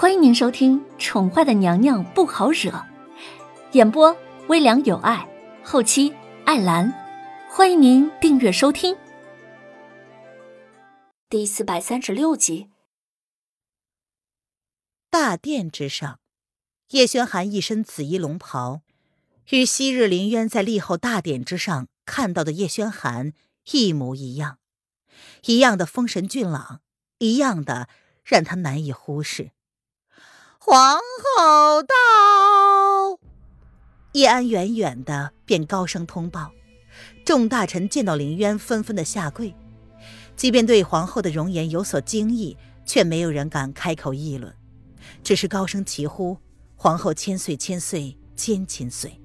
欢迎您收听《宠坏的娘娘不好惹》，演播微凉有爱，后期艾兰。欢迎您订阅收听。第四百三十六集。大殿之上，叶轩寒一身紫衣龙袍，与昔日林渊在立后大典之上看到的叶轩寒一模一样，一样的风神俊朗，一样的让他难以忽视。皇后到，叶安远远的便高声通报。众大臣见到林渊，纷纷的下跪。即便对皇后的容颜有所惊异，却没有人敢开口议论，只是高声齐呼：“皇后千岁千岁千千岁！”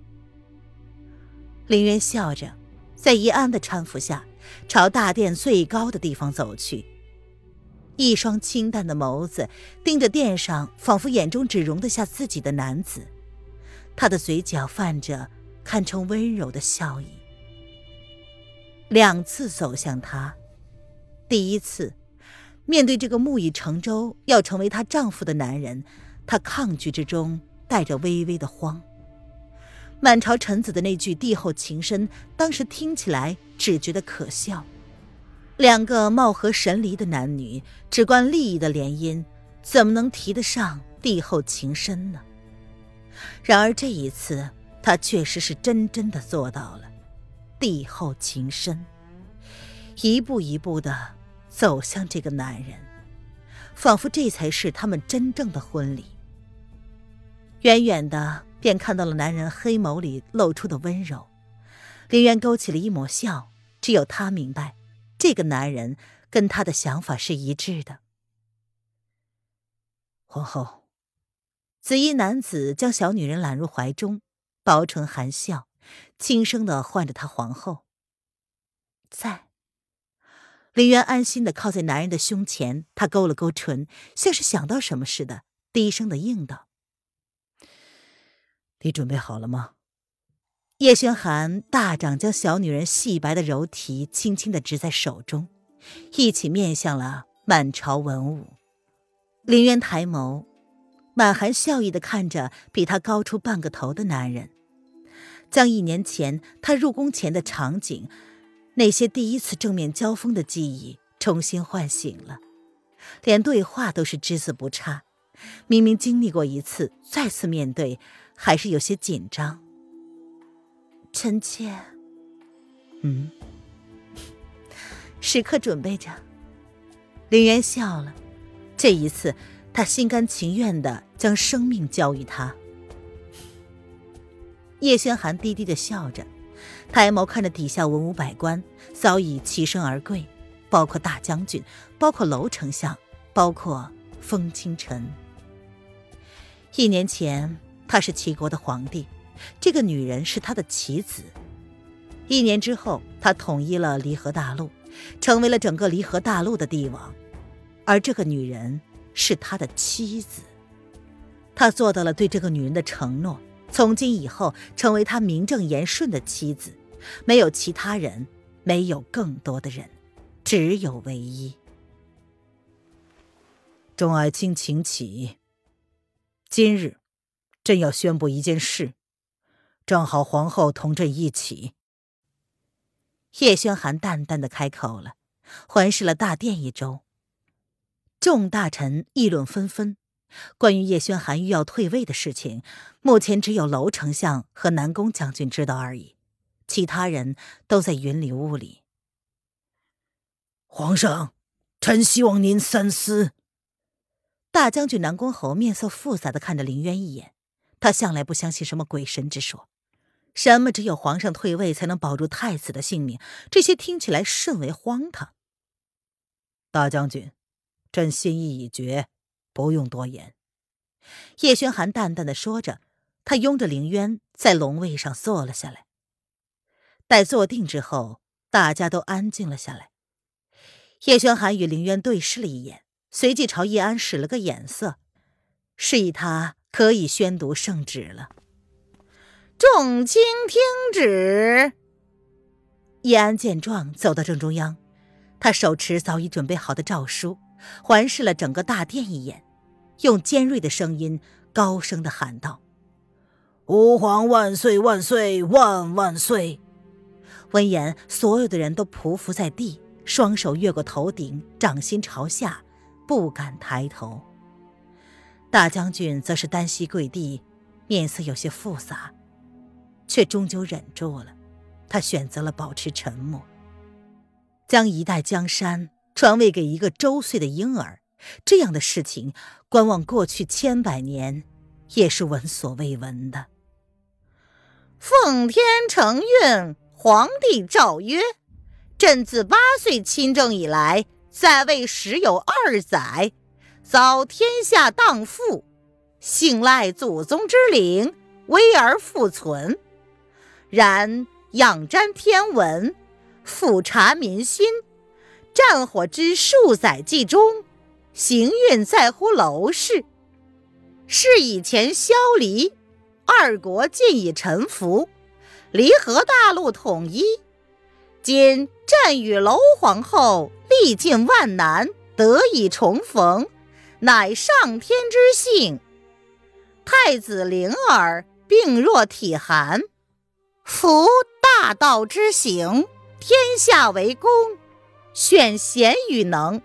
林渊笑着，在叶安的搀扶下，朝大殿最高的地方走去。一双清淡的眸子盯着殿上，仿佛眼中只容得下自己的男子。他的嘴角泛着堪称温柔的笑意。两次走向他，第一次，面对这个木已成舟要成为她丈夫的男人，她抗拒之中带着微微的慌。满朝臣子的那句“帝后情深”，当时听起来只觉得可笑。两个貌合神离的男女，只关利益的联姻，怎么能提得上帝后情深呢？然而这一次，他确实是真真的做到了，帝后情深，一步一步的走向这个男人，仿佛这才是他们真正的婚礼。远远的便看到了男人黑眸里露出的温柔，林渊勾起了一抹笑，只有他明白。这个男人跟他的想法是一致的。皇后，紫衣男子将小女人揽入怀中，薄唇含笑，轻声的唤着她皇后。在。林渊安心的靠在男人的胸前，他勾了勾唇，像是想到什么似的，低声的应道：“你准备好了吗？”叶轩寒大掌将小女人细白的柔体轻轻的执在手中，一起面向了满朝文武。林渊抬眸，满含笑意的看着比他高出半个头的男人，将一年前他入宫前的场景，那些第一次正面交锋的记忆重新唤醒了，连对话都是只字不差。明明经历过一次，再次面对还是有些紧张。臣妾，嗯，时刻准备着。林渊笑了，这一次他心甘情愿的将生命交于他。叶轩寒低低的笑着，抬眸看着底下文武百官，早已齐身而跪，包括大将军，包括楼丞相，包括风清晨。一年前，他是齐国的皇帝。这个女人是他的棋子。一年之后，他统一了离合大陆，成为了整个离合大陆的帝王。而这个女人是他的妻子。他做到了对这个女人的承诺：从今以后，成为他名正言顺的妻子。没有其他人，没有更多的人，只有唯一。众爱卿，请起。今日，朕要宣布一件事。正好皇后同朕一起。叶宣寒淡淡的开口了，环视了大殿一周。众大臣议论纷纷，关于叶宣寒欲要退位的事情，目前只有楼丞相和南宫将军知道而已，其他人都在云里雾里。皇上，臣希望您三思。大将军南宫侯面色复杂的看着林渊一眼，他向来不相信什么鬼神之说。什么只有皇上退位才能保住太子的性命？这些听起来甚为荒唐。大将军，朕心意已决，不用多言。叶轩寒淡淡的说着，他拥着凌渊在龙位上坐了下来。待坐定之后，大家都安静了下来。叶轩寒与凌渊对视了一眼，随即朝叶安使了个眼色，示意他可以宣读圣旨了。众卿听旨。叶安见状，走到正中央，他手持早已准备好的诏书，环视了整个大殿一眼，用尖锐的声音高声的喊道：“吾皇万岁万岁万万岁！”闻言，所有的人都匍匐在地，双手越过头顶，掌心朝下，不敢抬头。大将军则是单膝跪地，面色有些复杂，却终究忍住了。他选择了保持沉默，将一代江山传位给一个周岁的婴儿，这样的事情，观望过去千百年，也是闻所未闻的。奉天承运。皇帝诏曰：“朕自八岁亲政以来，在位时有二载，遭天下荡妇，幸赖祖宗之灵，危而复存。然仰瞻天文，俯察民心，战火之数载计中，行运在乎楼氏。是以前萧离，二国尽已臣服。”离合大陆统一，今朕与娄皇后历尽万难，得以重逢，乃上天之幸。太子灵儿病弱体寒，夫大道之行，天下为公，选贤与能，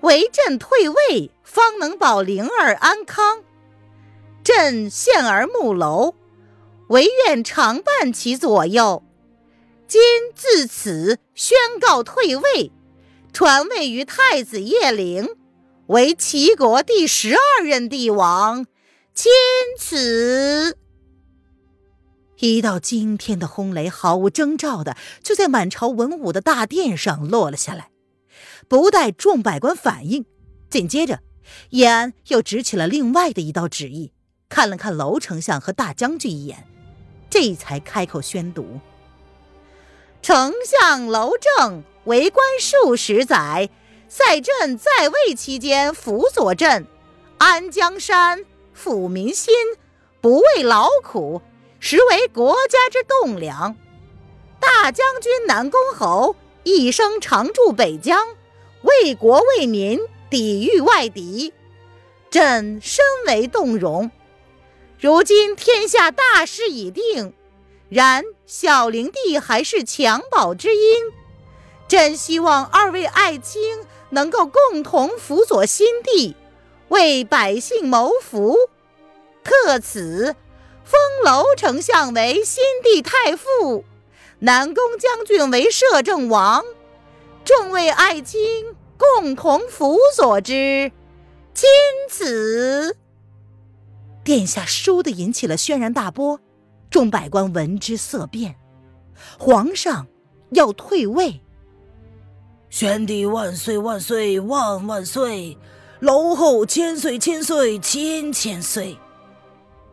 唯朕退位，方能保灵儿安康。朕现儿木楼。唯愿常伴其左右。今自此宣告退位，传位于太子叶灵，为齐国第十二任帝王。钦此。一道惊天的轰雷毫无征兆的就在满朝文武的大殿上落了下来，不待众百官反应，紧接着叶安又执起了另外的一道旨意，看了看娄丞相和大将军一眼。这才开口宣读：“丞相娄正为官数十载，在朕在位期间辅佐朕，安江山、抚民心，不畏劳苦，实为国家之栋梁。大将军南宫侯一生常驻北疆，为国为民，抵御外敌，朕深为动容。”如今天下大势已定，然小灵帝还是襁褓之婴，朕希望二位爱卿能够共同辅佐新帝，为百姓谋福。特此，封楼丞相为新帝太傅，南宫将军为摄政王，众位爱卿共同辅佐之，钦此。殿下倏地引起了轩然大波，众百官闻之色变。皇上要退位。宣帝万岁万岁万万岁！楼后千岁千岁千千岁！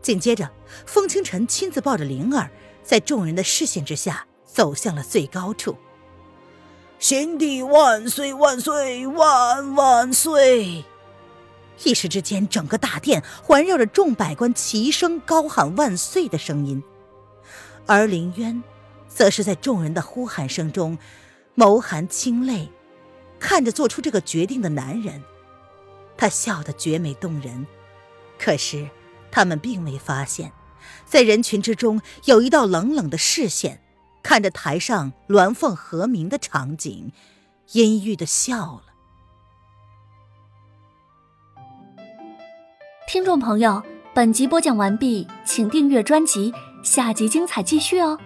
紧接着，风清晨亲自抱着灵儿，在众人的视线之下走向了最高处。宣帝万岁万岁万万岁！一时之间，整个大殿环绕着众百官齐声高喊“万岁”的声音，而林渊，则是在众人的呼喊声中，眸含清泪，看着做出这个决定的男人。他笑得绝美动人，可是他们并未发现，在人群之中有一道冷冷的视线，看着台上鸾凤和鸣的场景，阴郁的笑了。听众朋友，本集播讲完毕，请订阅专辑，下集精彩继续哦。